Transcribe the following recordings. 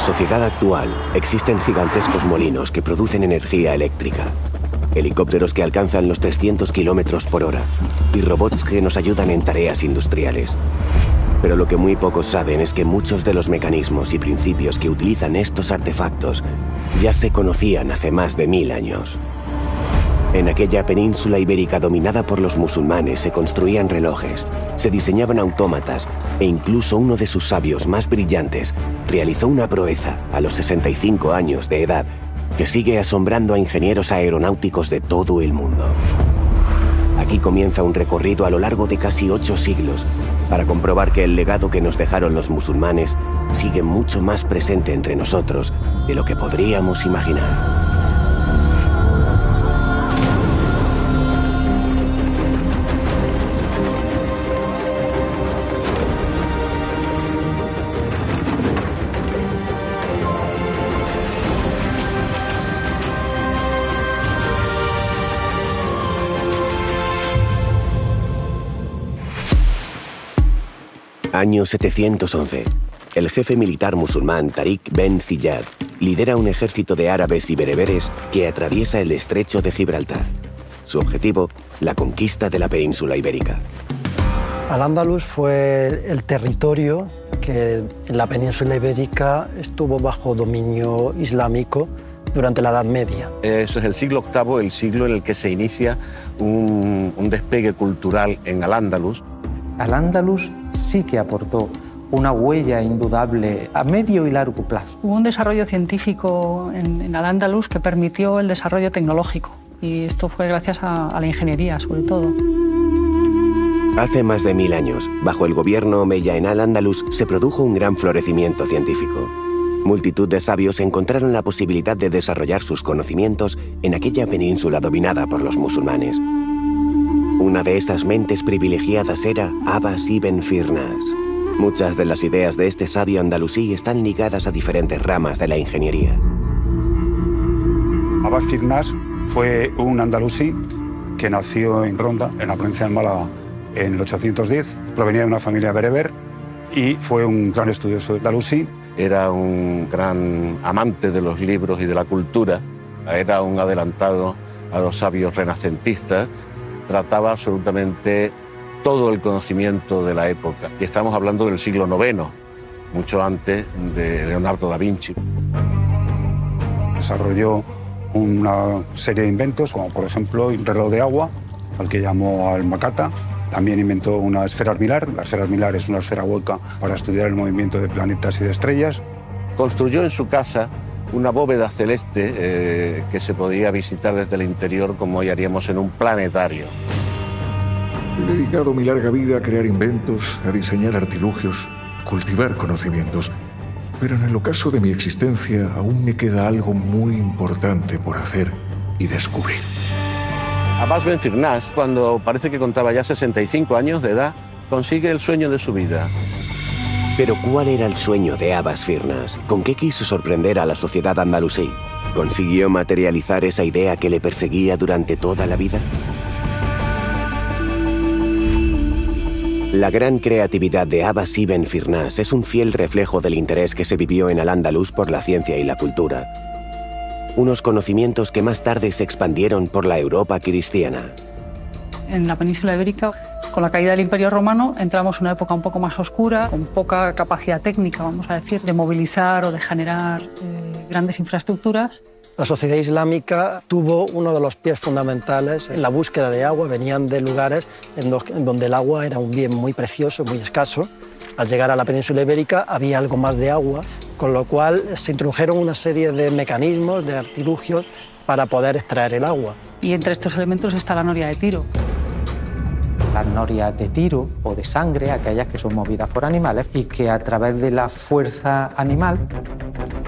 la sociedad actual existen gigantescos molinos que producen energía eléctrica, helicópteros que alcanzan los 300 kilómetros por hora y robots que nos ayudan en tareas industriales. Pero lo que muy pocos saben es que muchos de los mecanismos y principios que utilizan estos artefactos ya se conocían hace más de mil años. En aquella península ibérica dominada por los musulmanes se construían relojes, se diseñaban autómatas e incluso uno de sus sabios más brillantes realizó una proeza a los 65 años de edad que sigue asombrando a ingenieros aeronáuticos de todo el mundo. Aquí comienza un recorrido a lo largo de casi ocho siglos para comprobar que el legado que nos dejaron los musulmanes sigue mucho más presente entre nosotros de lo que podríamos imaginar. Año 711. El jefe militar musulmán Tariq Ben Ziyad lidera un ejército de árabes y bereberes que atraviesa el estrecho de Gibraltar. Su objetivo, la conquista de la península ibérica. Al-Ándalus fue el territorio que en la península ibérica estuvo bajo dominio islámico durante la Edad Media. Eso es el siglo VIII, el siglo en el que se inicia un, un despegue cultural en Al-Ándalus. Al-Ándalus sí que aportó una huella indudable a medio y largo plazo. Hubo un desarrollo científico en, Al-Ándalus que permitió el desarrollo tecnológico y esto fue gracias a, la ingeniería sobre todo. Hace más de mil años, bajo el gobierno omeya en Al-Ándalus, se produjo un gran florecimiento científico. Multitud de sabios encontraron la posibilidad de desarrollar sus conocimientos en aquella península dominada por los musulmanes. Una de esas mentes privilegiadas era Abbas ibn Firnas. Muchas de las ideas de este sabio andalusí están ligadas a diferentes ramas de la ingeniería. Abbas Firnas fue un andalusí que nació en Ronda, en la provincia de Málaga, en el 810. Provenía de una familia bereber y fue un gran estudioso de andalusí. Era un gran amante de los libros y de la cultura. Era un adelantado a los sabios renacentistas trataba absolutamente todo el conocimiento de la época. Y estamos hablando del siglo IX, mucho antes de Leonardo da Vinci. Desarrolló una serie de inventos, como por ejemplo el reloj de agua, al que llamó Almacata. También inventó una esfera armilar. La esfera armilar es una esfera hueca para estudiar el movimiento de planetas y de estrellas. Construyó en su casa una bóveda celeste eh, que se podía visitar desde el interior como hoy haríamos en un planetario. He dedicado mi larga vida a crear inventos, a diseñar artilugios, a cultivar conocimientos. Pero en el ocaso de mi existencia aún me queda algo muy importante por hacer y descubrir. Abbas Ben Firnas, cuando parece que contaba ya 65 años de edad, consigue el sueño de su vida, pero ¿cuál era el sueño de Abbas Firnas? ¿Con qué quiso sorprender a la sociedad andalusí? ¿Consiguió materializar esa idea que le perseguía durante toda la vida? La gran creatividad de Abbas ibn Firnas es un fiel reflejo del interés que se vivió en Al-Ándalus por la ciencia y la cultura. Unos conocimientos que más tarde se expandieron por la Europa cristiana. En la península ibérica con la caída del Imperio Romano entramos en una época un poco más oscura, con poca capacidad técnica, vamos a decir, de movilizar o de generar eh, grandes infraestructuras. La sociedad islámica tuvo uno de los pies fundamentales en la búsqueda de agua. Venían de lugares en, donde el agua era un bien muy precioso, muy escaso. Al llegar a la península ibérica había algo más de agua, con lo cual se introdujeron una serie de mecanismos, de artilugios para poder extraer el agua. Y entre estos elementos está la noria de tiro las norias de tiro o de sangre, aquellas que son movidas por animales y que a través de la fuerza animal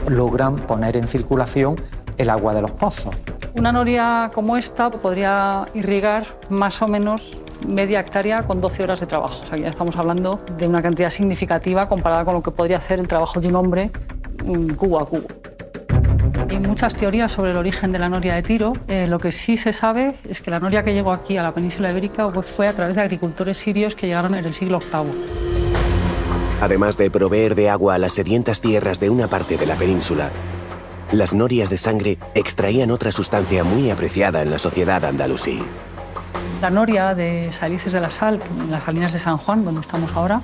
logran poner en circulación el agua de los pozos. Una noria como esta podría irrigar más o menos media hectárea con 12 horas de trabajo. O sea, ya estamos hablando de una cantidad significativa comparada con lo que podría hacer el trabajo de un hombre cubo a cubo. Hay muchas teorías sobre el origen de la noria de Tiro. Eh, lo que sí se sabe es que la noria que llegó aquí a la península ibérica fue a través de agricultores sirios que llegaron en el siglo VIII. Además de proveer de agua a las sedientas tierras de una parte de la península, las norias de sangre extraían otra sustancia muy apreciada en la sociedad andalusí. La noria de Salices de la Sal, en las salinas de San Juan, donde estamos ahora,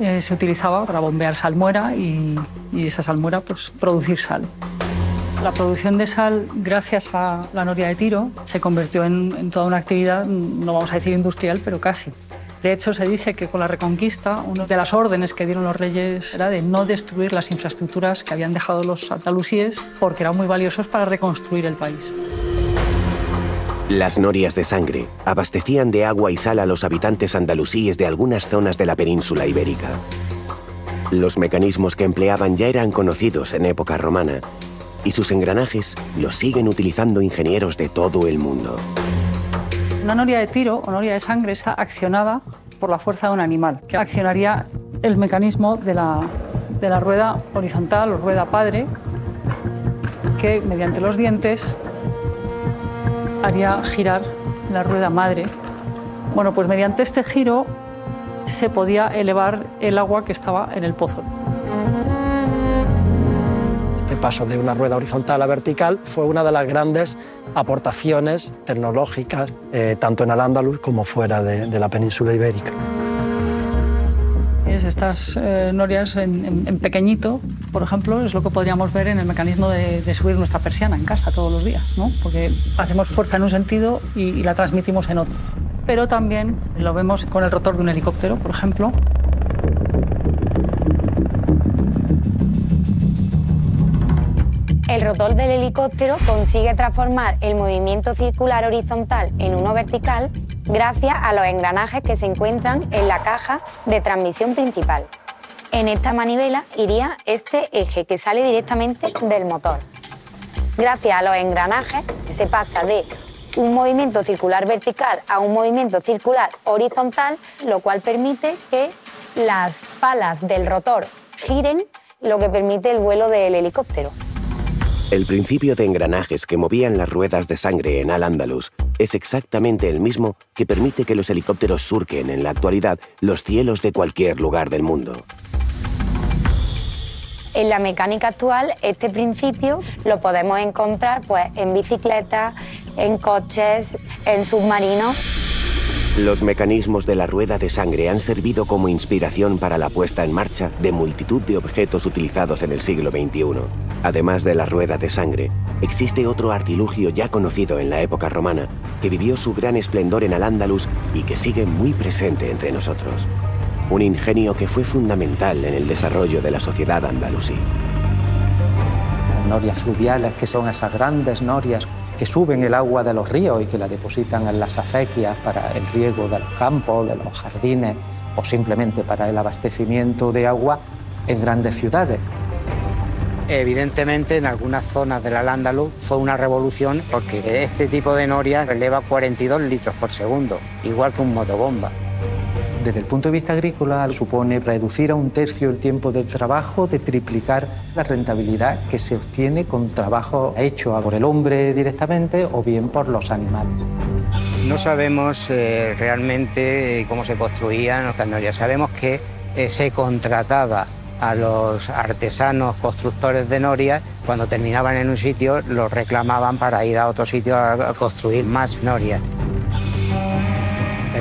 eh, se utilizaba para bombear salmuera y, y esa salmuera pues, producir sal. La producción de sal, gracias a la noria de tiro, se convirtió en, toda una actividad, no vamos a decir industrial, pero casi. De hecho, se dice que con la Reconquista, una de las órdenes que dieron los reyes era de no destruir las infraestructuras que habían dejado los andalusíes porque eran muy valiosos para reconstruir el país. Las norias de sangre abastecían de agua y sal a los habitantes andalusíes de algunas zonas de la península ibérica. Los mecanismos que empleaban ya eran conocidos en época romana y sus engranajes los siguen utilizando ingenieros de todo el mundo. Una noria de tiro o noria de sangre está accionada por la fuerza de un animal, que accionaría el mecanismo de la, de la rueda horizontal o rueda padre, que mediante los dientes haría girar la rueda madre. Bueno, pues mediante este giro se podía elevar el agua que estaba en el pozo. Este paso de una rueda horizontal a vertical fue una de las grandes aportaciones tecnológicas, eh, tanto en Al-Ándalus como fuera de, la península ibérica. Es Estas eh, norias en, pequeñito, por ejemplo, es lo que podríamos ver en el mecanismo de, de subir nuestra persiana en casa todos los días, ¿no? porque hacemos fuerza en un sentido y, y la transmitimos en otro. Pero también lo vemos con el rotor de un helicóptero, por ejemplo, El rotor del helicóptero consigue transformar el movimiento circular horizontal en uno vertical gracias a los engranajes que se encuentran en la caja de transmisión principal. En esta manivela iría este eje que sale directamente del motor. Gracias a los engranajes se pasa de un movimiento circular vertical a un movimiento circular horizontal, lo cual permite que las palas del rotor giren, lo que permite el vuelo del helicóptero. El principio de engranajes que movían las ruedas de sangre en Al-Ándalus es exactamente el mismo que permite que los helicópteros surquen en la actualidad los cielos de cualquier lugar del mundo. En la mecánica actual, este principio lo podemos encontrar pues, en bicicletas, en coches, en submarinos. Los mecanismos de la rueda de sangre han servido como inspiración para la puesta en marcha de multitud de objetos utilizados en el siglo XXI. Además de la rueda de sangre, existe otro artilugio ya conocido en la época romana que vivió su gran esplendor en Al-Ándalus y que sigue muy presente entre nosotros. Un ingenio que fue fundamental en el desarrollo de la sociedad andalusí. Norias fluviales, que son esas grandes norias que suben el agua de los ríos y que la depositan en las acequias para el riego de los campos, de los jardines o simplemente para el abastecimiento de agua en grandes ciudades. Evidentemente, en algunas zonas del Al-Ándalus fue una revolución porque este tipo de noria eleva 42 litros por segundo, igual que un motobomba. Desde el punto de vista agrícola supone reducir a un tercio el tiempo del trabajo, de triplicar la rentabilidad que se obtiene con trabajo hecho por el hombre directamente o bien por los animales. No sabemos eh, realmente cómo se construían nuestras norias. Sabemos que eh, se contrataba a los artesanos constructores de norias. Cuando terminaban en un sitio, los reclamaban para ir a otro sitio a construir más norias.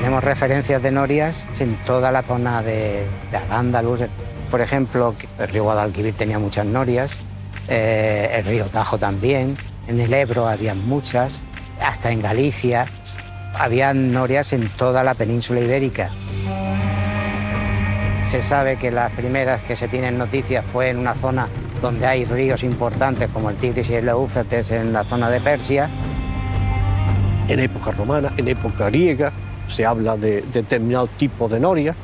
Tenemos referencias de norias en toda la zona de, de. Por ejemplo, el río Guadalquivir tenía muchas norias, eh, el río Tajo también, en el Ebro había muchas, hasta en Galicia. Había norias en toda la península ibérica. Se sabe que las primeras que se tienen noticias fue en una zona donde hay ríos importantes como el Tigris y el Éufrates en la zona de Persia. En época romana, en época griega, se habla de determinados tipos de norias,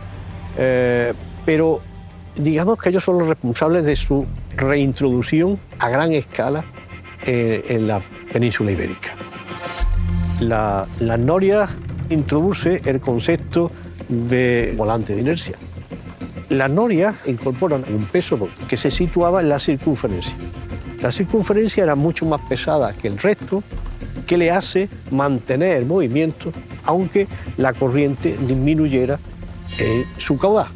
eh, pero digamos que ellos son los responsables de su reintroducción a gran escala eh, en la península ibérica. La, la noria introduce el concepto de volante de inercia. Las norias incorporan un peso que se situaba en la circunferencia. La circunferencia era mucho más pesada que el resto, que le hace mantener el movimiento aunque la corriente disminuyera en su caudal.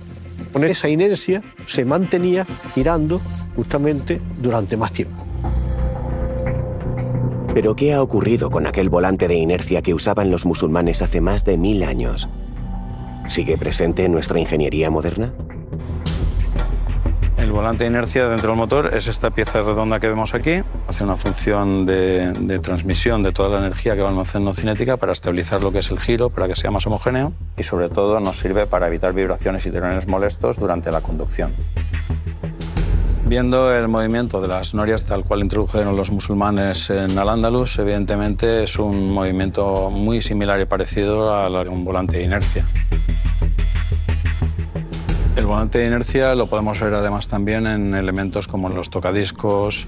Con esa inercia se mantenía girando justamente durante más tiempo. Pero ¿qué ha ocurrido con aquel volante de inercia que usaban los musulmanes hace más de mil años? ¿Sigue presente en nuestra ingeniería moderna? Volante de inercia dentro del motor es esta pieza redonda que vemos aquí. Hace una función de, de, transmisión de toda la energía que va almacenando cinética para estabilizar lo que es el giro, para que sea más homogéneo y sobre todo nos sirve para evitar vibraciones y tirones molestos durante la conducción. Viendo el movimiento de las norias tal cual introdujeron los musulmanes en Al-Ándalus, evidentemente es un movimiento muy similar y parecido a un volante de inercia. El volante de inercia lo podemos ver además también en elementos como los tocadiscos,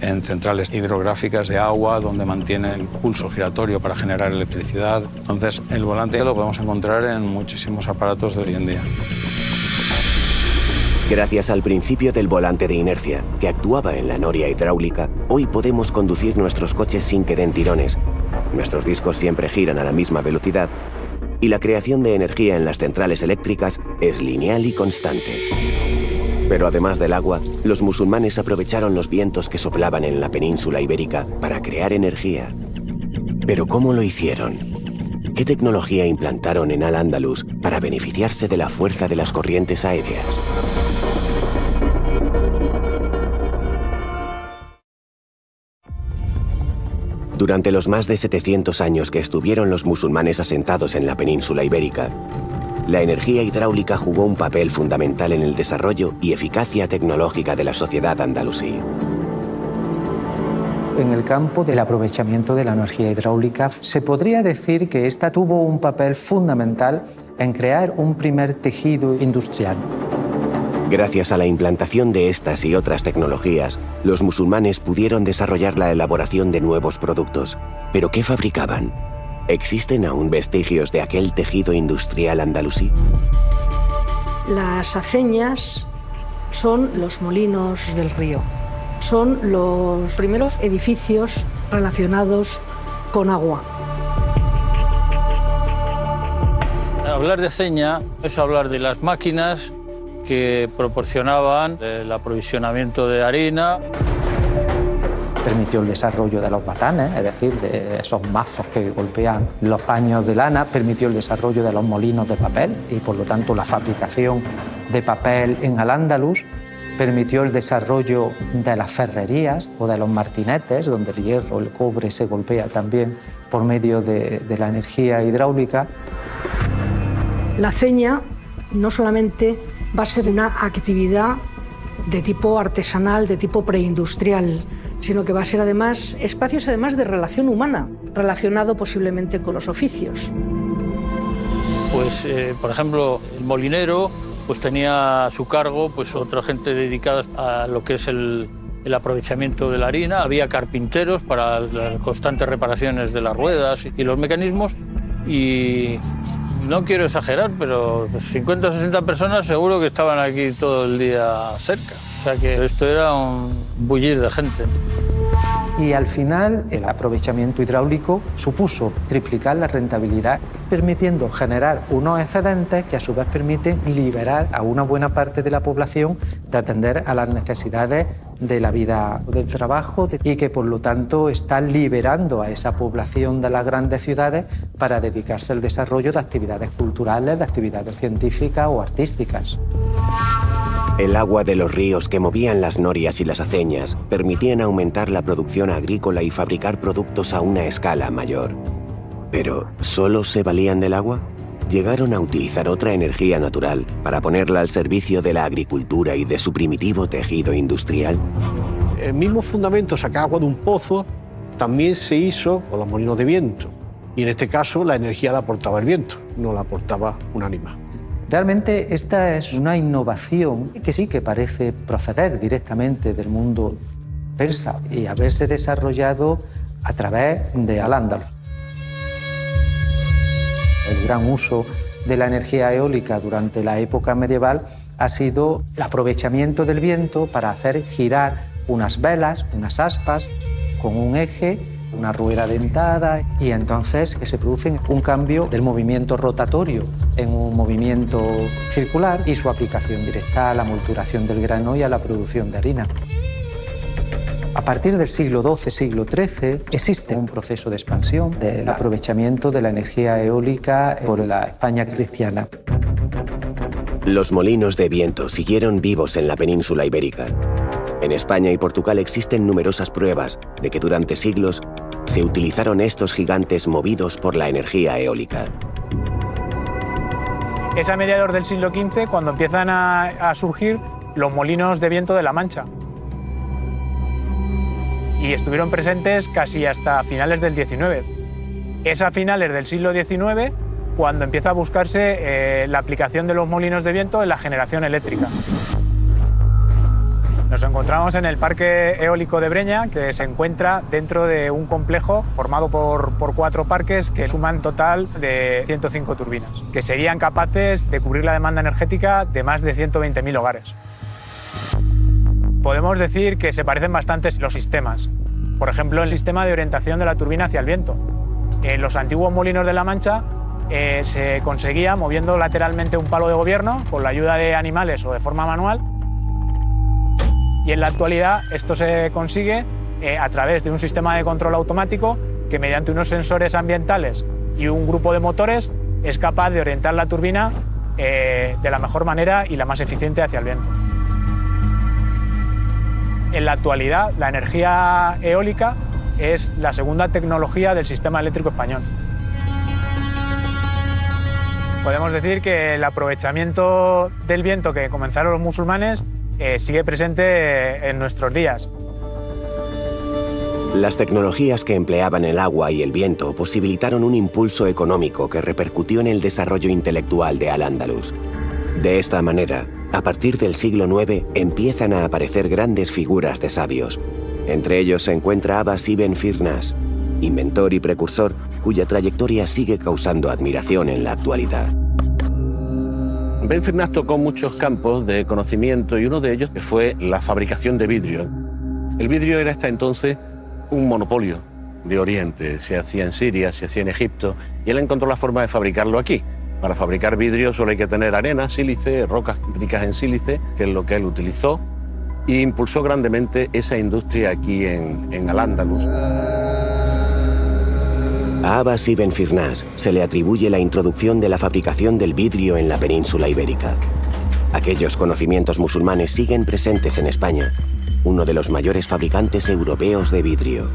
en centrales hidrográficas de agua, donde mantienen pulso giratorio para generar electricidad. Entonces, el volante lo podemos encontrar en muchísimos aparatos de hoy en día. Gracias al principio del volante de inercia, que actuaba en la noria hidráulica, hoy podemos conducir nuestros coches sin que den tirones. Nuestros discos siempre giran a la misma velocidad y la creación de energía en las centrales eléctricas es lineal y constante. Pero además del agua, los musulmanes aprovecharon los vientos que soplaban en la península ibérica para crear energía. Pero ¿cómo lo hicieron? ¿Qué tecnología implantaron en Al-Ándalus para beneficiarse de la fuerza de las corrientes aéreas? Durante los más de 700 años que estuvieron los musulmanes asentados en la península ibérica, la energía hidráulica jugó un papel fundamental en el desarrollo y eficacia tecnológica de la sociedad andalusí. En el campo del aprovechamiento de la energía hidráulica, se podría decir que esta tuvo un papel fundamental en crear un primer tejido industrial. Gracias a la implantación de estas y otras tecnologías, los musulmanes pudieron desarrollar la elaboración de nuevos productos. ¿Pero qué fabricaban? ¿Existen aún vestigios de aquel tejido industrial andalusí? Las aceñas son los molinos del río. Son los primeros edificios relacionados con agua. Hablar de aceña es hablar de las máquinas que proporcionaban el aprovisionamiento de harina. Permitió el desarrollo de los batanes, es decir, de esos mazos que golpean los paños de lana, permitió el desarrollo de los molinos de papel y por lo tanto la fabricación de papel en Al-Ándalus, permitió el desarrollo de las ferrerías o de los martinetes, donde el hierro, el cobre se golpea también por medio de, de la energía hidráulica. La ceña no solamente va a ser una actividad de tipo artesanal, de tipo preindustrial, sino que va a ser además espacios además de relación humana, relacionado posiblemente con los oficios. Pues, eh, por ejemplo, el molinero pues tenía a su cargo pues otra gente dedicada a lo que es el, el aprovechamiento de la harina, había carpinteros para las constantes reparaciones de las ruedas y los mecanismos y no quiero exagerar, pero 50 o 60 personas seguro que estaban aquí todo el día cerca. O sea que esto era un bullir de gente. Y al final el aprovechamiento hidráulico supuso triplicar la rentabilidad, permitiendo generar unos excedentes que a su vez permiten liberar a una buena parte de la población de atender a las necesidades de la vida del trabajo y que por lo tanto está liberando a esa población de las grandes ciudades para dedicarse al desarrollo de actividades culturales, de actividades científicas o artísticas. El agua de los ríos que movían las norias y las aceñas permitían aumentar la producción agrícola y fabricar productos a una escala mayor. Pero, ¿solo se valían del agua? ¿Llegaron a utilizar otra energía natural para ponerla al servicio de la agricultura y de su primitivo tejido industrial? El mismo fundamento, sacar agua de un pozo, también se hizo con los molinos de viento. Y en este caso la energía la aportaba el viento, no la aportaba un animal. Realmente esta es una innovación que sí que parece proceder directamente del mundo persa y haberse desarrollado a través de Al-Ándalus. El gran uso de la energía eólica durante la época medieval ha sido el aprovechamiento del viento para hacer girar unas velas, unas aspas, con un eje una rueda dentada y entonces que se produce un cambio del movimiento rotatorio en un movimiento circular y su aplicación directa a la molturación del grano y a la producción de harina. A partir del siglo XII, siglo XIII, existe un proceso de expansión del aprovechamiento de la energía eólica por la España cristiana. Los molinos de viento siguieron vivos en la península ibérica. En España y Portugal existen numerosas pruebas de que durante siglos se utilizaron estos gigantes movidos por la energía eólica. Es a mediados del siglo XV cuando empiezan a, a surgir los molinos de viento de la Mancha. Y estuvieron presentes casi hasta finales del XIX. Es a finales del siglo XIX cuando empieza a buscarse eh, la aplicación de los molinos de viento en la generación eléctrica. Nos encontramos en el Parque Eólico de Breña, que se encuentra dentro de un complejo formado por, por, cuatro parques que suman total de 105 turbinas, que serían capaces de cubrir la demanda energética de más de 120.000 hogares. Podemos decir que se parecen bastante los sistemas. Por ejemplo, el sistema de orientación de la turbina hacia el viento. En los antiguos molinos de la Mancha eh, se conseguía moviendo lateralmente un palo de gobierno con la ayuda de animales o de forma manual y en la actualidad esto se consigue eh, a través de un sistema de control automático que mediante unos sensores ambientales y un grupo de motores es capaz de orientar la turbina eh, de la mejor manera y la más eficiente hacia el viento. En la actualidad, la energía eólica es la segunda tecnología del sistema eléctrico español. Podemos decir que el aprovechamiento del viento que comenzaron los musulmanes eh, sigue presente en nuestros días. Las tecnologías que empleaban el agua y el viento posibilitaron un impulso económico que repercutió en el desarrollo intelectual de Al-Ándalus. De esta manera, a partir del siglo IX empiezan a aparecer grandes figuras de sabios. Entre ellos se encuentra Abbas ibn Firnas, inventor y precursor cuya trayectoria sigue causando admiración en la actualidad. Ben Firnas tocó muchos campos de conocimiento y uno de ellos fue la fabricación de vidrio. El vidrio era hasta entonces un monopolio de Oriente, se hacía en Siria, se hacía en Egipto, y él encontró la forma de fabricarlo aquí. Para fabricar vidrio solo hay que tener arena, sílice, rocas ricas en sílice, que es lo que él utilizó, e impulsó grandemente esa industria aquí en, en Al-Ándalus. A Abbas ibn Firnas se le atribuye la introducción de la fabricación del vidrio en la península ibérica. Aquellos conocimientos musulmanes siguen presentes en España, uno de los mayores fabricantes europeos de vidrio.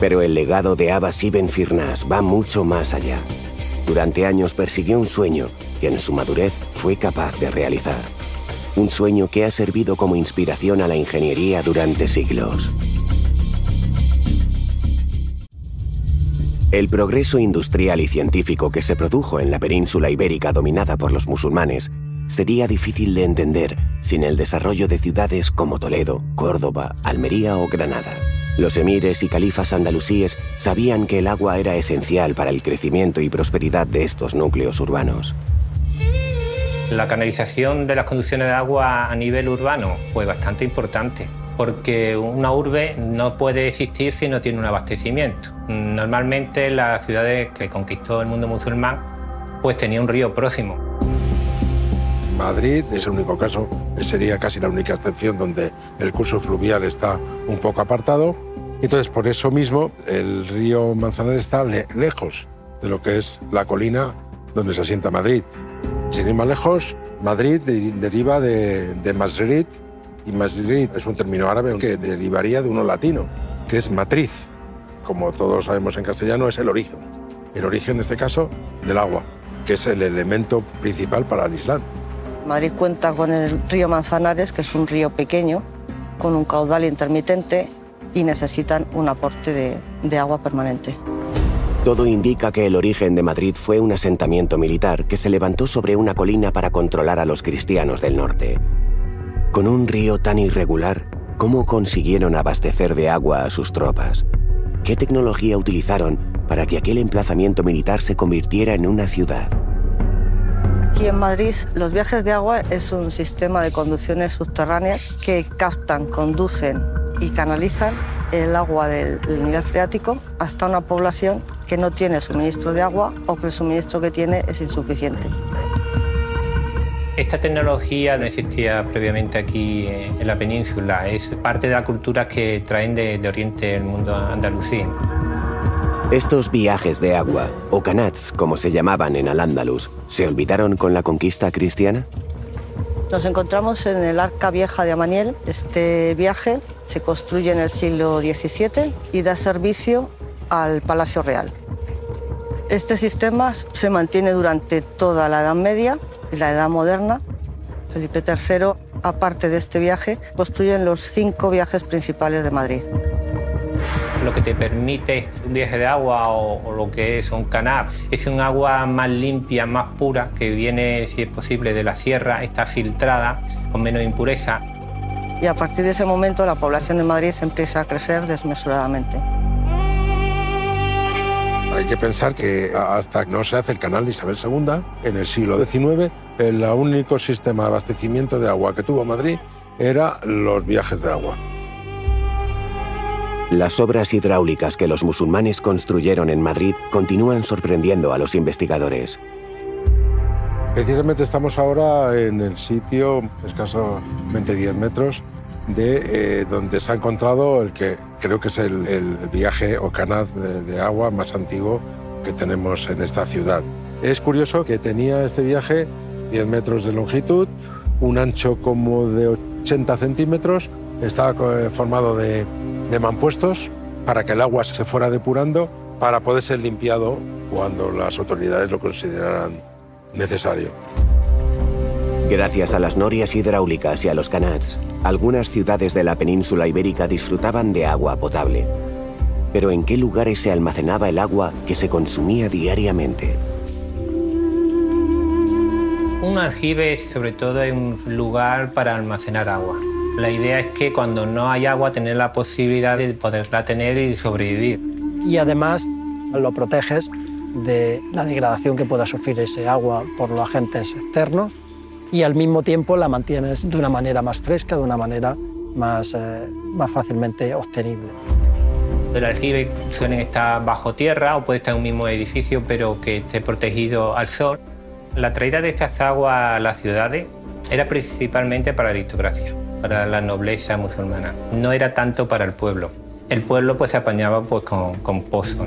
Pero el legado de Abbas ibn Firnas va mucho más allá. Durante años persiguió un sueño que en su madurez fue capaz de realizar. Un sueño que ha servido como inspiración a la ingeniería durante siglos. El progreso industrial y científico que se produjo en la península ibérica dominada por los musulmanes sería difícil de entender sin el desarrollo de ciudades como Toledo, Córdoba, Almería o Granada. Los emires y califas andalusíes sabían que el agua era esencial para el crecimiento y prosperidad de estos núcleos urbanos. La canalización de las conducciones de agua a nivel urbano fue bastante importante porque una urbe no puede existir si no tiene un abastecimiento. Normalmente las ciudades que conquistó el mundo musulmán pues tenía un río próximo. Madrid es el único caso, sería casi la única excepción donde el curso fluvial está un poco apartado. Entonces, por eso mismo, el río Manzanares está lejos de lo que es la colina donde se asienta Madrid. Sin ir más lejos, Madrid deriva de, de y Masrid es un término árabe que derivaría de uno latino, que es matriz. Como todos sabemos en castellano, es el origen. El origen, en este caso, del agua, que es el elemento principal para el Islam. Madrid cuenta con el río Manzanares, que es un río pequeño, con un caudal intermitente y necesitan un aporte de, de agua permanente. Todo indica que el origen de Madrid fue un asentamiento militar que se levantó sobre una colina para controlar a los cristianos del norte. Con un río tan irregular, ¿cómo consiguieron abastecer de agua a sus tropas? ¿Qué tecnología utilizaron para que aquel emplazamiento militar se convirtiera en una ciudad? Aquí en Madrid los viajes de agua es un sistema de conducciones subterráneas que captan, conducen y canalizan el agua del, del nivel freático hasta una población que no tiene suministro de agua o que el suministro que tiene es insuficiente. Esta tecnología no existía previamente aquí eh, en la península, es parte de la cultura que traen de, de Oriente el mundo andalusí. Estos viajes de agua, o canats como se llamaban en Al-Ándalus, ¿se olvidaron con la conquista cristiana? Nos encontramos en el Arca Vieja de Amaniel. Este viaje se construye en el siglo XVII y da servicio al Palacio Real. Este sistema se mantiene durante toda la Edad Media y la Edad Moderna. Felipe III, aparte de este viaje, construyen los cinco viajes principales de Madrid. Lo que te permite un viaje de agua o, o lo que es un canal es un agua más limpia, más pura, que viene, si es posible, de la sierra, está filtrada, con menos impureza. Y a partir de ese momento la población de Madrid empieza a crecer desmesuradamente. Hay que pensar que hasta que no se hace el canal Isabel II, en el siglo XIX, el único sistema de abastecimiento de agua que tuvo Madrid era los viajes de agua. Las obras hidráulicas que los musulmanes construyeron en Madrid continúan sorprendiendo a los investigadores. Precisamente estamos ahora en el sitio, escasamente 10 metros, de eh, donde se ha encontrado el que creo que es el, el viaje o canal de, de agua más antiguo que tenemos en esta ciudad. Es curioso que tenía este viaje 10 metros de longitud, un ancho como de 80 centímetros, estaba formado de, de mampuestos para que el agua se fuera depurando para poder ser limpiado cuando las autoridades lo consideraran necesario. Gracias a las norias hidráulicas y a los canats, algunas ciudades de la península ibérica disfrutaban de agua potable. Pero ¿en qué lugares se almacenaba el agua que se consumía diariamente? Un aljibe sobre todo es un lugar para almacenar agua. La idea es que cuando no hay agua tener la posibilidad de poderla tener y sobrevivir. Y además lo proteges de la degradación que pueda sufrir ese agua por los agentes externos y al mismo tiempo la mantienes de una manera más fresca, de una manera más, eh, más fácilmente obtenible. El aljibe suele estar bajo tierra o puede estar en un mismo edificio pero que esté protegido al sol. La traída de estas aguas a las ciudades era principalmente para la aristocracia, para la nobleza musulmana. No era tanto para el pueblo. El pueblo pues se apañaba pues, con, con pozos.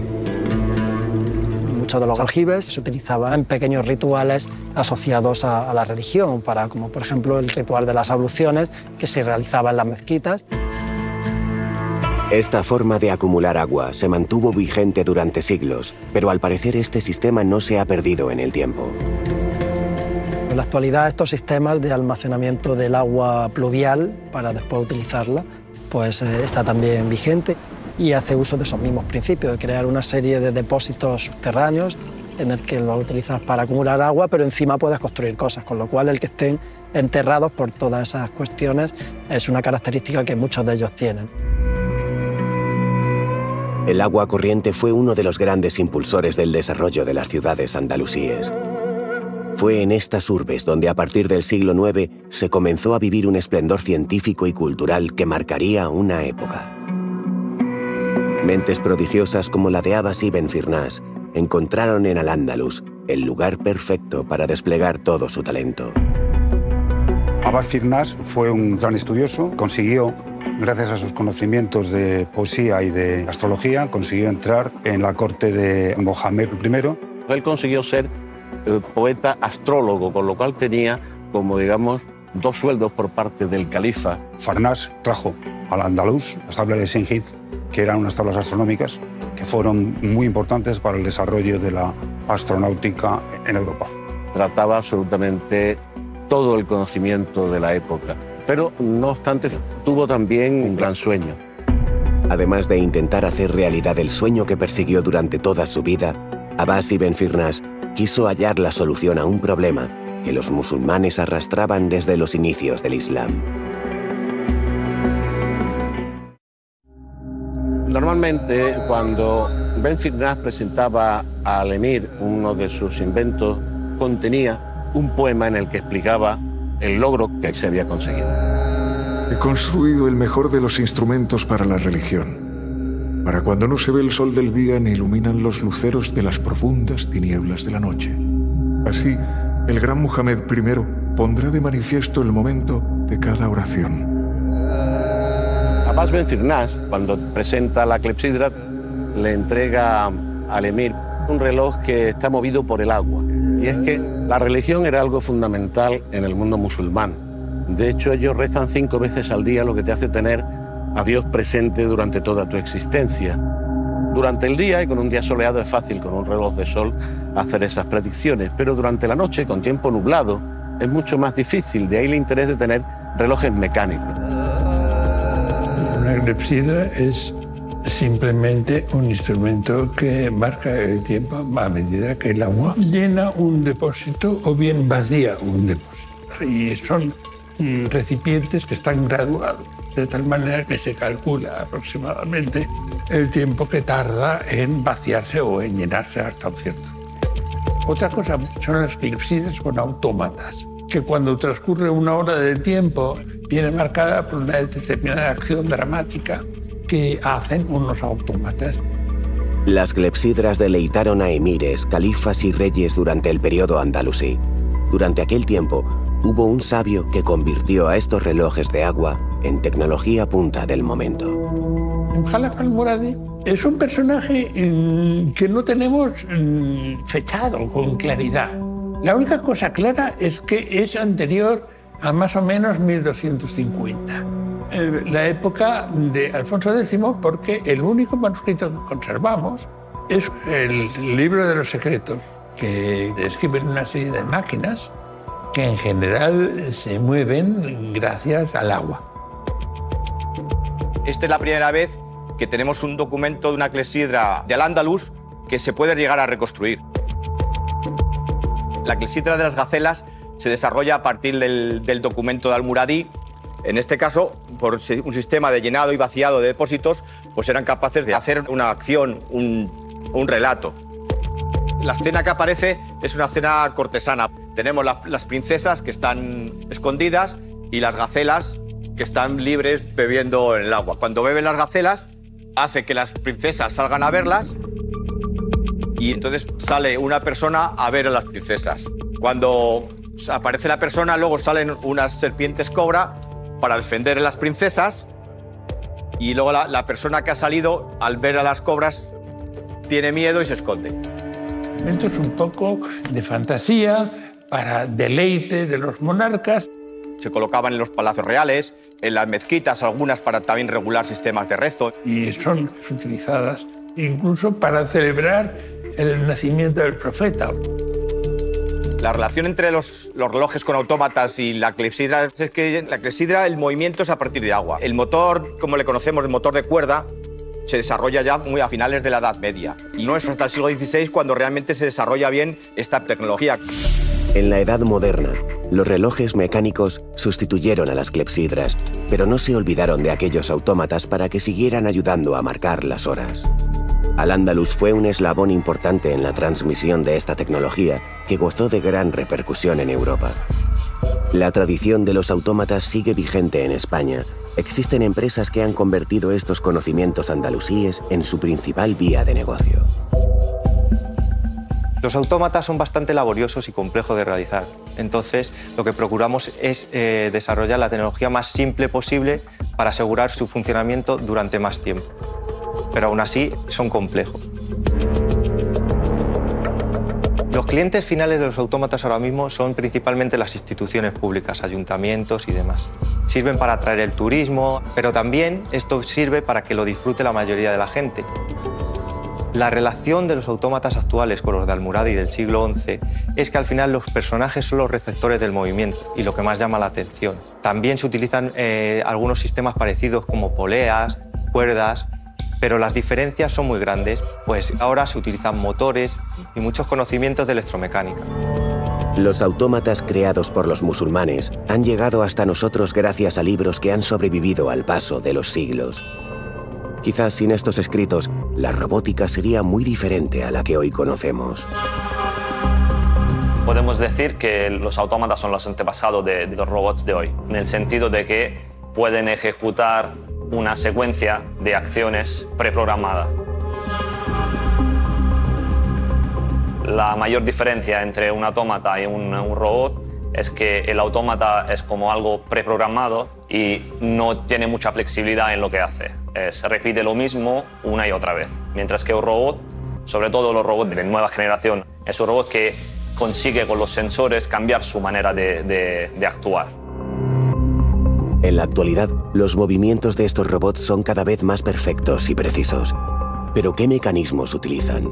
Muchos de los aljibes se utilizaban en pequeños rituales asociados a, a la religión, para, como por ejemplo el ritual de las abluciones que se realizaba en las mezquitas. Esta forma de acumular agua se mantuvo vigente durante siglos, pero al parecer este sistema no se ha perdido en el tiempo. En la actualidad estos sistemas de almacenamiento del agua pluvial para después utilizarla, pues eh, está también vigente y hace uso de esos mismos principios, de crear una serie de depósitos subterráneos en el que lo utilizas para acumular agua, pero encima puedes construir cosas, con lo cual el que estén enterrados por todas esas cuestiones es una característica que muchos de ellos tienen. El agua corriente fue uno de los grandes impulsores del desarrollo de las ciudades andalusíes. Fue en estas urbes donde a partir del siglo IX se comenzó a vivir un esplendor científico y cultural que marcaría una época. Mentes prodigiosas como la de Abbas ibn Firnas encontraron en Al-Ándalus el lugar perfecto para desplegar todo su talento. Abbas Firnas fue un gran estudioso, consiguió, gracias a sus conocimientos de poesía y de astrología, consiguió entrar en la corte de Mohamed I. Él consiguió ser poeta astrólogo, con lo cual tenía como, digamos, dos sueldos por parte del califa. Farnás trajo al andaluz las tablas de Singid, que eran unas tablas astronómicas que fueron muy importantes para el desarrollo de la astronáutica en Europa. Trataba absolutamente todo el conocimiento de la época, pero no obstante tuvo también un gran sueño. Además de intentar hacer realidad el sueño que persiguió durante toda su vida, Abbas ibn Firnas quiso hallar la solución a un problema que los musulmanes arrastraban desde los inicios del Islam. Normalmente, cuando Ben Firnas presentaba al emir uno de sus inventos, contenía un poema en el que explicaba el logro que se había conseguido. He construido el mejor de los instrumentos para la religión. Para cuando no se ve el sol del día ni iluminan los luceros de las profundas tinieblas de la noche. Así, el gran Muhammad I pondrá de manifiesto el momento de cada oración. Abbas Ben Firnas, cuando presenta la clepsidra, le entrega al emir un reloj que está movido por el agua. Y es que la religión era algo fundamental en el mundo musulmán. De hecho, ellos rezan cinco veces al día, lo que te hace tener a Dios presente durante toda tu existencia. Durante el día y con un día soleado es fácil con un reloj de sol hacer esas predicciones, pero durante la noche, con tiempo nublado, es mucho más difícil. De ahí el interés de tener relojes mecánicos. Una clepsidra es simplemente un instrumento que marca el tiempo a medida que el agua llena un depósito o bien vacía un depósito. Y son mm, recipientes que están graduados, de tal manera que se calcula aproximadamente el tiempo que tarda en vaciarse o en llenarse hasta un cierto. Otra cosa son las clepsidas con autómatas, que cuando transcurre una hora de tiempo viene marcada por una determinada acción dramática que hacen unos autómatas. Las clepsidras deleitaron a emires, califas y reyes durante el periodo andalusí. Durante aquel tiempo, hubo un sabio que convirtió a estos relojes de agua en tecnología punta del momento. Jalaf al-Muradi es un personaje mm, que no tenemos mm, fechado con claridad. La única cosa clara es que es anterior a más o menos 1250 la época de Alfonso X porque el único manuscrito que conservamos es el libro de los secretos, que describen una serie de máquinas que en general se mueven gracias al agua. Esta es la primera vez que tenemos un documento de una clesidra de Al-Ándalus que se puede llegar a reconstruir. La clesidra de las gacelas se desarrolla a partir del, documento de Al-Muradí en este caso, por un sistema de llenado y vaciado de depósitos, pues eran capaces de hacer una acción, un, relato. La escena que aparece es una escena cortesana. Tenemos las princesas que están escondidas y las gacelas que están libres bebiendo en el agua. Cuando beben las gacelas, hace que las princesas salgan a verlas y entonces sale una persona a ver a las princesas. Cuando aparece la persona, luego salen unas serpientes cobra para defender a las princesas y luego la, persona que ha salido al ver a las cobras tiene miedo y se esconde. Esto es un poco de fantasía para deleite de los monarcas. Se colocaban en los palacios reales, en las mezquitas, algunas para también regular sistemas de rezo. Y son utilizadas incluso para celebrar el nacimiento del profeta. La relación entre los, relojes con autómatas y la clepsidra es que la clepsidra, el movimiento es a partir de agua. El motor, como le conocemos, el motor de cuerda, se desarrolla ya muy a finales de la Edad Media. Y no es hasta el siglo XVI cuando realmente se desarrolla bien esta tecnología. En la Edad Moderna, los relojes mecánicos sustituyeron a las clepsidras, pero no se olvidaron de aquellos autómatas para que siguieran ayudando a marcar las horas. Al-Ándalus fue un eslabón importante en la transmisión de esta tecnología que gozó de gran repercusión en Europa. La tradición de los autómatas sigue vigente en España. Existen empresas que han convertido estos conocimientos andalusíes en su principal vía de negocio. Los autómatas son bastante laboriosos y complejos de realizar. Entonces, lo que procuramos es eh, desarrollar la tecnología más simple posible para asegurar su funcionamiento durante más tiempo pero aún así son complejos. Los clientes finales de los autómatas ahora mismo son principalmente las instituciones públicas, ayuntamientos y demás. Sirven para atraer el turismo, pero también esto sirve para que lo disfrute la mayoría de la gente. La relación de los autómatas actuales con los de Almuradi del siglo XI es que al final los personajes son los receptores del movimiento y lo que más llama la atención. También se utilizan eh, algunos sistemas parecidos como poleas, cuerdas pero las diferencias son muy grandes, pues ahora se utilizan motores y muchos conocimientos de electromecánica. Los autómatas creados por los musulmanes han llegado hasta nosotros gracias a libros que han sobrevivido al paso de los siglos. Quizás sin estos escritos, la robótica sería muy diferente a la que hoy conocemos. Podemos decir que los autómatas son los antepasados de, de los robots de hoy, en el sentido de que pueden ejecutar una secuencia de acciones preprogramada. La mayor diferencia entre un autómata y un, un robot es que el autómata es como algo preprogramado y no tiene mucha flexibilidad en lo que hace. Eh, se repite lo mismo una y otra vez. Mientras que un robot, sobre todo los robots de nueva generación, es un robot que consigue con los sensores cambiar su manera de, de- actuar. En la actualidad, los movimientos de estos robots son cada vez más perfectos y precisos. Pero ¿qué mecanismos utilizan?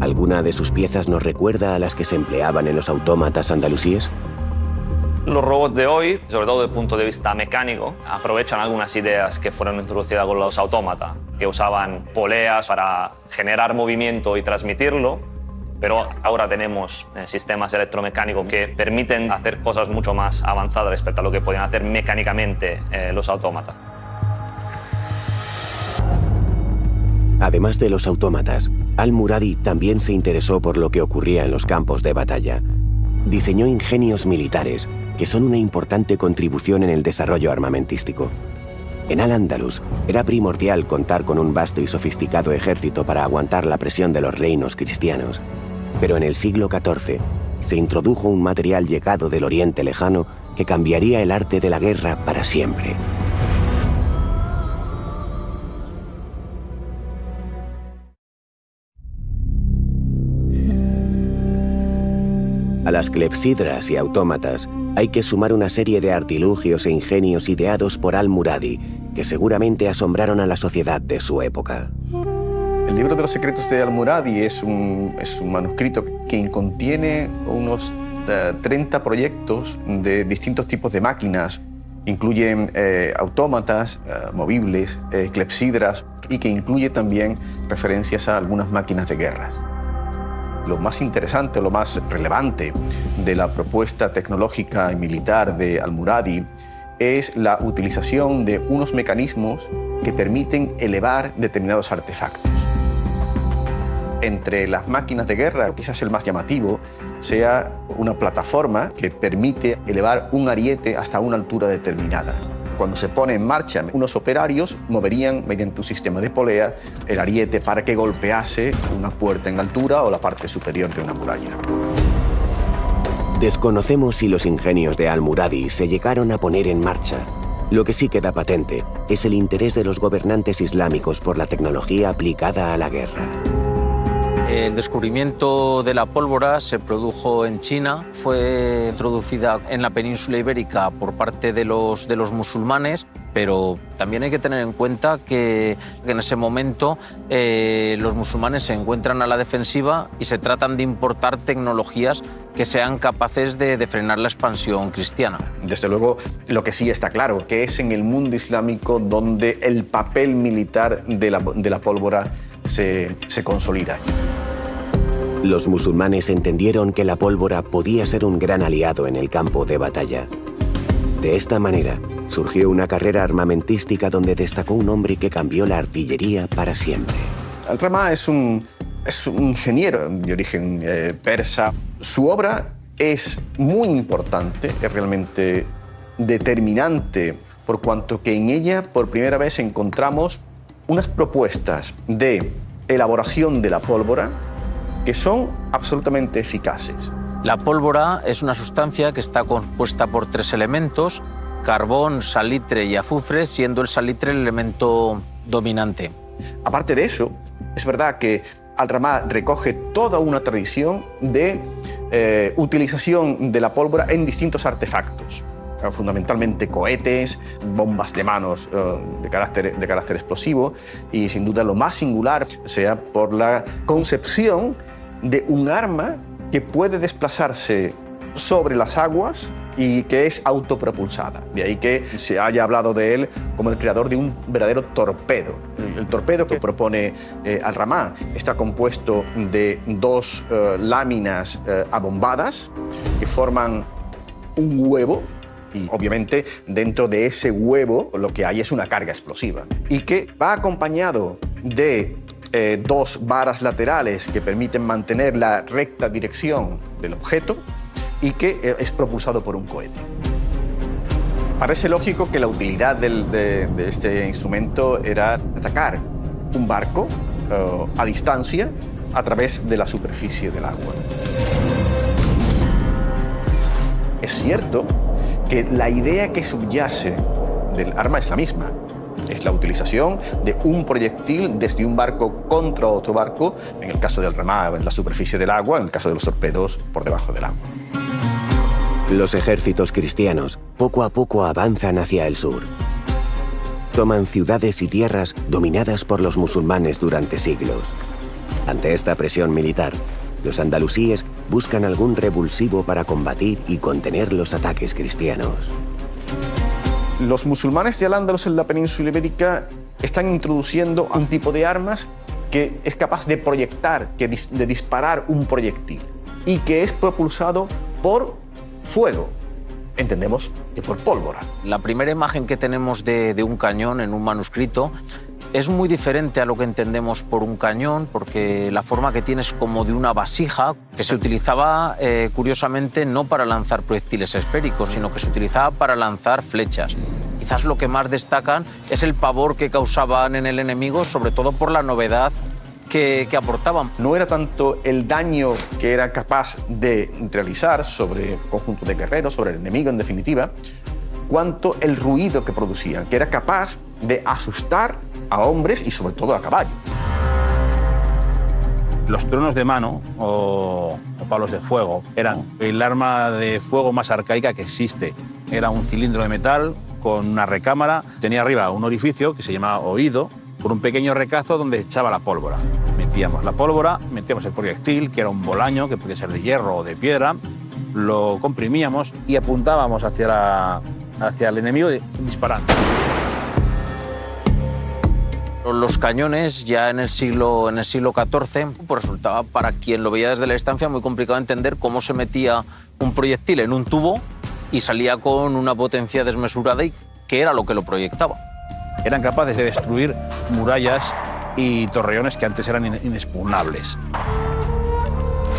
¿Alguna de sus piezas nos recuerda a las que se empleaban en los autómatas andalusíes? Los robots de hoy, sobre todo desde el punto de vista mecánico, aprovechan algunas ideas que fueron introducidas con los autómatas, que usaban poleas para generar movimiento y transmitirlo, pero ahora tenemos eh, sistemas electromecánicos que permiten hacer cosas mucho más avanzadas respecto a lo que podían hacer mecánicamente eh, los autómatas. Además de los autómatas, Al-Muradi también se interesó por lo que ocurría en los campos de batalla. Diseñó ingenios militares que son una importante contribución en el desarrollo armamentístico. En Al-Ándalus era primordial contar con un vasto y sofisticado ejército para aguantar la presión de los reinos cristianos. Pero en el siglo XIV se introdujo un material llegado del Oriente Lejano que cambiaría el arte de la guerra para siempre. A las clepsidras y autómatas hay que sumar una serie de artilugios e ingenios ideados por Al-Muradi, que seguramente asombraron a la sociedad de su época. El libro de los secretos de Al-Muradi es un, manuscrito que contiene unos eh, 30 proyectos de distintos tipos de máquinas. Incluyen eh, autómatas, eh, movibles, eh, clepsidras y que incluye también referencias a algunas máquinas de guerras. Lo más interesante, lo más relevante de la propuesta tecnológica y militar de Al-Muradi es la utilización de unos mecanismos que permiten elevar determinados artefactos. Entre las máquinas de guerra, quizás el más llamativo sea una plataforma que permite elevar un ariete hasta una altura determinada. Cuando se pone en marcha, unos operarios moverían mediante un sistema de polea el ariete para que golpease una puerta en altura o la parte superior de una muralla. Desconocemos si los ingenios de Al-Muradi se llegaron a poner en marcha. Lo que sí queda patente es el interés de los gobernantes islámicos por la tecnología aplicada a la guerra. El descubrimiento de la pólvora se produjo en China, fue introducida en la península ibérica por parte de los, de los musulmanes, pero también hay que tener en cuenta que en ese momento eh, los musulmanes se encuentran a la defensiva y se tratan de importar tecnologías que sean capaces de, de frenar la expansión cristiana. Desde luego, lo que sí está claro, que es en el mundo islámico donde el papel militar de la, de la pólvora se, se consolida. Los musulmanes entendieron que la pólvora podía ser un gran aliado en el campo de batalla. De esta manera, surgió una carrera armamentística donde destacó un hombre que cambió la artillería para siempre. Al-Rama es un, es un ingeniero de origen eh, persa. Su obra es muy importante, es realmente determinante, por cuanto que en ella por primera vez encontramos unas propuestas de elaboración de la pólvora que son absolutamente eficaces. La pólvora es una sustancia que está compuesta por tres elementos, carbón, salitre y azufre, siendo el salitre el elemento dominante. Aparte de eso, es verdad que Al-Ramá recoge toda una tradición de eh, utilización de la pólvora en distintos artefactos, fundamentalmente cohetes, bombas de manos eh, de, carácter, de carácter explosivo y sin duda lo más singular sea por la concepción de un arma que puede desplazarse sobre las aguas y que es autopropulsada. De ahí que se haya hablado de él como el creador de un verdadero torpedo. El, torpedo que propone eh, Al-Ramá está compuesto de dos eh, láminas eh, abombadas que forman un huevo y obviamente dentro de ese huevo lo que hay es una carga explosiva y que va acompañado de eh, dos varas laterales que permiten mantener la recta dirección del objeto y que eh, es propulsado por un cohete. Parece lógico que la utilidad de este instrumento era atacar un barco eh, a distancia a través de la superficie del agua. Es cierto la idea que subyace del arma es la misma. Es la utilización de un proyectil desde un barco contra otro barco, en el caso del remado en la superficie del agua, en el caso de los torpedos por debajo del agua. Los ejércitos cristianos poco a poco avanzan hacia el sur. Toman ciudades y tierras dominadas por los musulmanes durante siglos. Ante esta presión militar, los andalusíes buscan algún revulsivo para combatir y contener los ataques cristianos. Los musulmanes de Al-Ándalus en la península ibérica están introduciendo un tipo de armas que es capaz de proyectar, que dis- de disparar un proyectil y que es propulsado por fuego. Entendemos que por pólvora. La primera imagen que tenemos de, de un cañón en un manuscrito es muy diferente a lo que entendemos por un cañón, porque la forma que tiene es como de una vasija que se utilizaba, eh, curiosamente, no para lanzar proyectiles esféricos, sino que se utilizaba para lanzar flechas. Quizás lo que más destacan es el pavor que causaban en el enemigo, sobre todo por la novedad que, que aportaban. No era tanto el daño que era capaz de realizar sobre un conjunto de guerreros, sobre el enemigo en definitiva, cuanto el ruido que producían, que era capaz de asustar a hombres y sobre todo a caballo. Los tronos de mano o, palos de fuego eran el arma de fuego más arcaica que existe. Era un cilindro de metal con una recámara, tenía arriba un orificio que se llamaba oído, con un pequeño recazo donde echaba la pólvora. Metíamos la pólvora, metíamos el proyectil, que era un bolaño, que podía ser de hierro o de piedra, lo comprimíamos y apuntábamos hacia, la- hacia el enemigo disparando. Los cañones ya en el siglo, en el siglo XIV pues resultaba para quien lo veía desde la distancia muy complicado entender cómo se metía un proyectil en un tubo y salía con una potencia desmesurada y qué era lo que lo proyectaba. Eran capaces de destruir murallas y torreones que antes eran in- inexpugnables.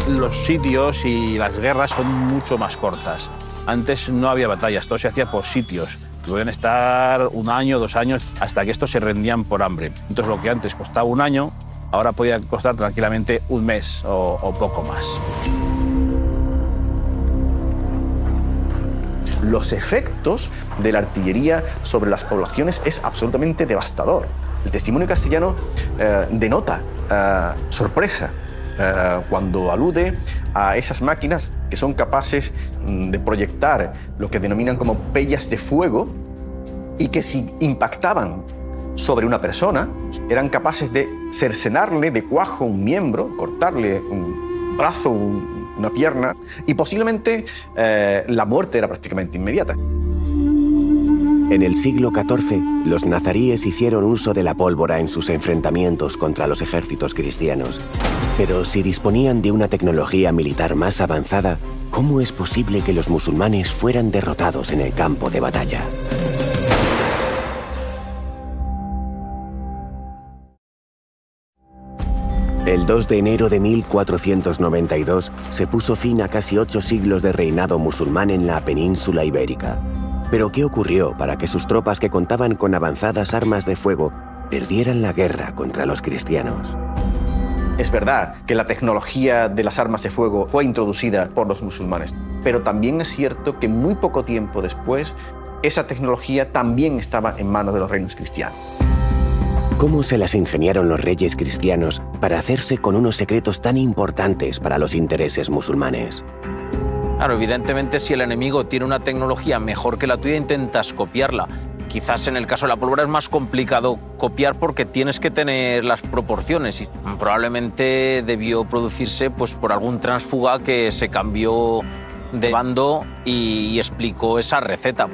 Los sitios y las guerras son mucho más cortas. Antes no había batallas, todo se hacía por sitios. Podían estar un año, dos años, hasta que estos se rendían por hambre. Entonces lo que antes costaba un año, ahora podía costar tranquilamente un mes o, o poco más. Los efectos de la artillería sobre las poblaciones es absolutamente devastador. El testimonio castellano eh, denota eh, sorpresa eh, cuando alude a esas máquinas que son capaces mm, de proyectar lo que denominan como pellas de fuego y que si impactaban sobre una persona eran capaces de cercenarle de cuajo un miembro, cortarle un brazo, un- una pierna y posiblemente eh, la muerte era prácticamente inmediata. En el siglo XIV, los nazaríes hicieron uso de la pólvora en sus enfrentamientos contra los ejércitos cristianos. Pero si disponían de una tecnología militar más avanzada, ¿cómo es posible que los musulmanes fueran derrotados en el campo de batalla? El 2 de enero de 1492 se puso fin a casi ocho siglos de reinado musulmán en la península ibérica. Pero ¿qué ocurrió para que sus tropas que contaban con avanzadas armas de fuego perdieran la guerra contra los cristianos? Es verdad que la tecnología de las armas de fuego fue introducida por los musulmanes, pero también es cierto que muy poco tiempo después esa tecnología también estaba en manos de los reinos cristianos. ¿Cómo se las ingeniaron los reyes cristianos para hacerse con unos secretos tan importantes para los intereses musulmanes? Claro, evidentemente si el enemigo tiene una tecnología mejor que la tuya, intentas copiarla. Quizás en el caso de la pólvora es más complicado copiar porque tienes que tener las proporciones y probablemente debió producirse pues, por algún transfuga que se cambió de bando y, y explicó esa receta.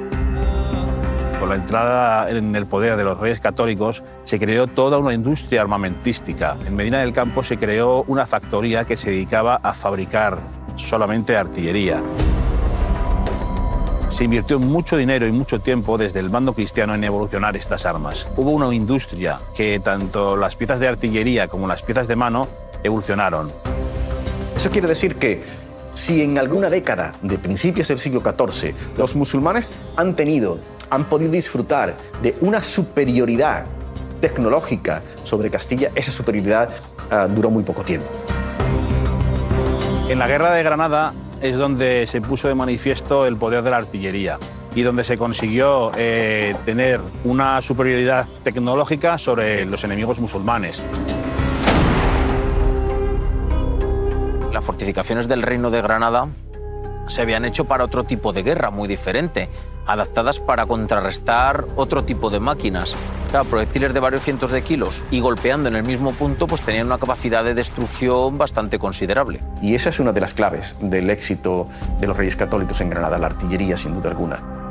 Con la entrada en el poder de los reyes católicos se creó toda una industria armamentística. En Medina del Campo se creó una factoría que se dedicaba a fabricar solamente artillería. Se invirtió mucho dinero y mucho tiempo desde el bando cristiano en evolucionar estas armas. Hubo una industria que tanto las piezas de artillería como las piezas de mano evolucionaron. Eso quiere decir que si en alguna década de principios del siglo XIV los musulmanes han tenido han podido disfrutar de una superioridad tecnológica sobre Castilla, esa superioridad ah, duró muy poco tiempo. En la guerra de Granada es donde se puso de manifiesto el poder de la artillería y donde se consiguió eh, tener una superioridad tecnológica sobre los enemigos musulmanes. Las fortificaciones del Reino de Granada se habían hecho para otro tipo de guerra muy diferente, adaptadas para contrarrestar otro tipo de máquinas. Claro, proyectiles de varios cientos de kilos y golpeando en el mismo punto, pues tenían una capacidad de destrucción bastante considerable. Y esa es una de las claves del éxito de los reyes católicos en Granada, la artillería sin duda alguna.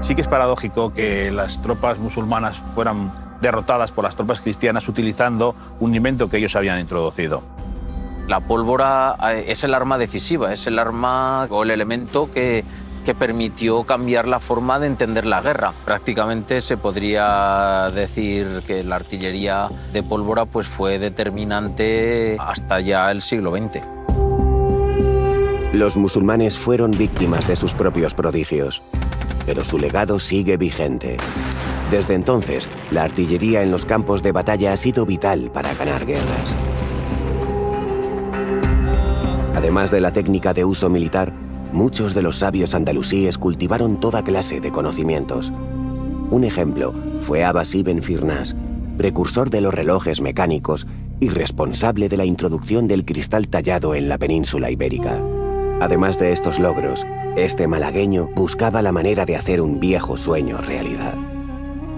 Sí que es paradójico que las tropas musulmanas fueran derrotadas por las tropas cristianas utilizando un invento que ellos habían introducido. La pólvora eh, es el arma decisiva, es el arma o el elemento que, que permitió cambiar la forma de entender la guerra. Prácticamente se podría decir que la artillería de pólvora pues, fue determinante hasta ya el siglo XX. Los musulmanes fueron víctimas de sus propios prodigios, pero su legado sigue vigente. Desde entonces, la artillería en los campos de batalla ha sido vital para ganar guerras. Además de la técnica de uso militar, muchos de los sabios andalusíes cultivaron toda clase de conocimientos. Un ejemplo fue Abbas ibn Firnas, precursor de los relojes mecánicos y responsable de la introducción del cristal tallado en la península ibérica. Además de estos logros, este malagueño buscaba la manera de hacer un viejo sueño realidad.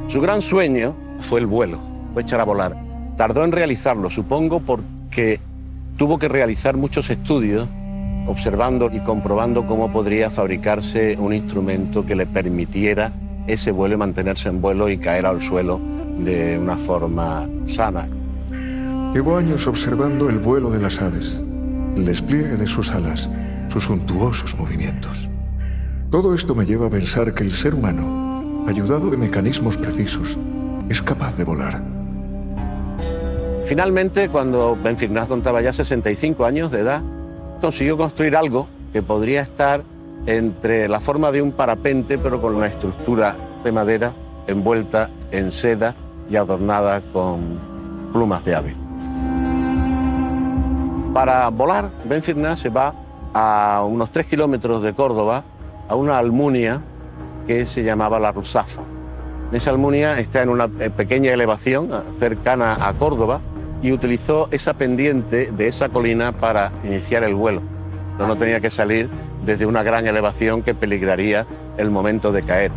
Su gran sueño fue el vuelo, fue echar a volar. Tardó en realizarlo, supongo, porque tuvo que realizar muchos estudios observando y comprobando cómo podría fabricarse un instrumento que le permitiera ese vuelo y mantenerse en vuelo y caer al suelo de una forma sana. Llevo años observando el vuelo de las aves, el despliegue de sus alas, sus suntuosos movimientos. Todo esto me lleva a pensar que el ser humano, ayudado de mecanismos precisos, es capaz de volar. Finalmente, cuando Benfignaz contaba ya 65 años de edad, consiguió construir algo que podría estar entre la forma de un parapente, pero con una estructura de madera envuelta en seda y adornada con plumas de ave. Para volar, Benfignaz se va a unos 3 kilómetros de Córdoba, a una almunia que se llamaba la Rusafa. Esa almunia está en una pequeña elevación cercana a Córdoba y utilizó esa pendiente de esa colina para iniciar el vuelo. No, no tenía que salir desde una gran elevación que peligraría el momento de caer.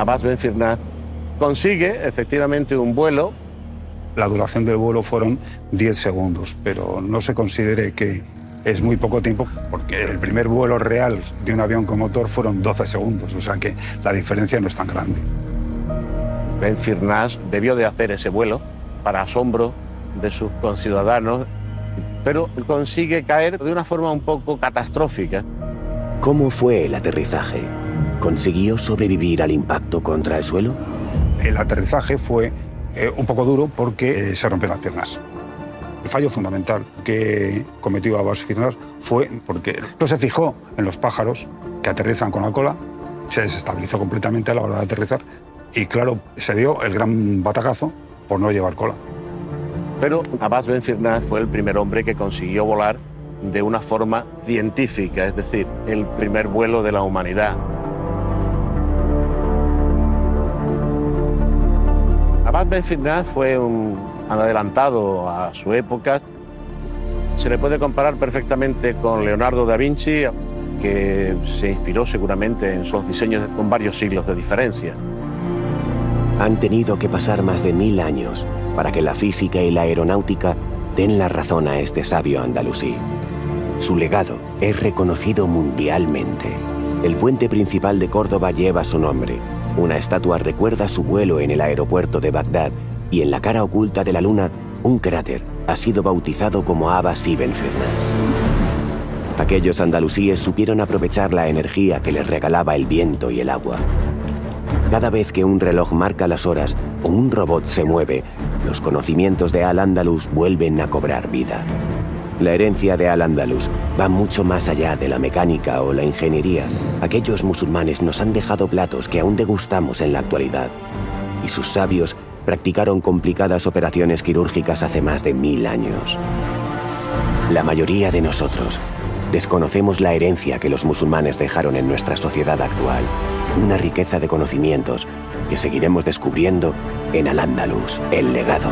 Abbas Ben consigue efectivamente un vuelo. La duración del vuelo fueron 10 segundos, pero no se considere que es muy poco tiempo porque el primer vuelo real de un avión con motor fueron 12 segundos, o sea que la diferencia no es tan grande. Ben Firnas debió de hacer ese vuelo para asombro de sus conciudadanos, pero consigue caer de una forma un poco catastrófica. ¿Cómo fue el aterrizaje? ¿Consiguió sobrevivir al impacto contra el suelo? El aterrizaje fue eh, un poco duro porque eh, se rompieron las piernas. El fallo fundamental que cometió Abbas Firnas fue porque no se fijó en los pájaros que aterrizan con la cola, se desestabilizó completamente a la hora de aterrizar y claro, se dio el gran batacazo por no llevar cola. Pero Abbas Ben Firnas fue el primer hombre que consiguió volar de una forma científica, es decir, el primer vuelo de la humanidad. Ben Firnas fue un adelantado a su época. Se le puede comparar perfectamente con Leonardo da Vinci, que se inspiró seguramente en sus diseños con varios siglos de diferencia. Han tenido que pasar más de mil años para que la física y la aeronáutica den la razón a este sabio andalusí. Su legado es reconocido mundialmente. El puente principal de Córdoba lleva su nombre. Una estatua recuerda su vuelo en el aeropuerto de Bagdad y en la cara oculta de la luna, un cráter ha sido bautizado como Abbas Ibn Firnas. Aquellos andalusíes supieron aprovechar la energía que les regalaba el viento y el agua. Cada vez que un reloj marca las horas o un robot se mueve, los conocimientos de Al-Ándalus vuelven a cobrar vida. La herencia de Al-Ándalus va mucho más allá de la mecánica o la ingeniería. Aquellos musulmanes nos han dejado platos que aún degustamos en la actualidad. Y sus sabios practicaron complicadas operaciones quirúrgicas hace más de mil años. La mayoría de nosotros desconocemos la herencia que los musulmanes dejaron en nuestra sociedad actual, una riqueza de conocimientos que seguiremos descubriendo en Al-Ándalus, el legado.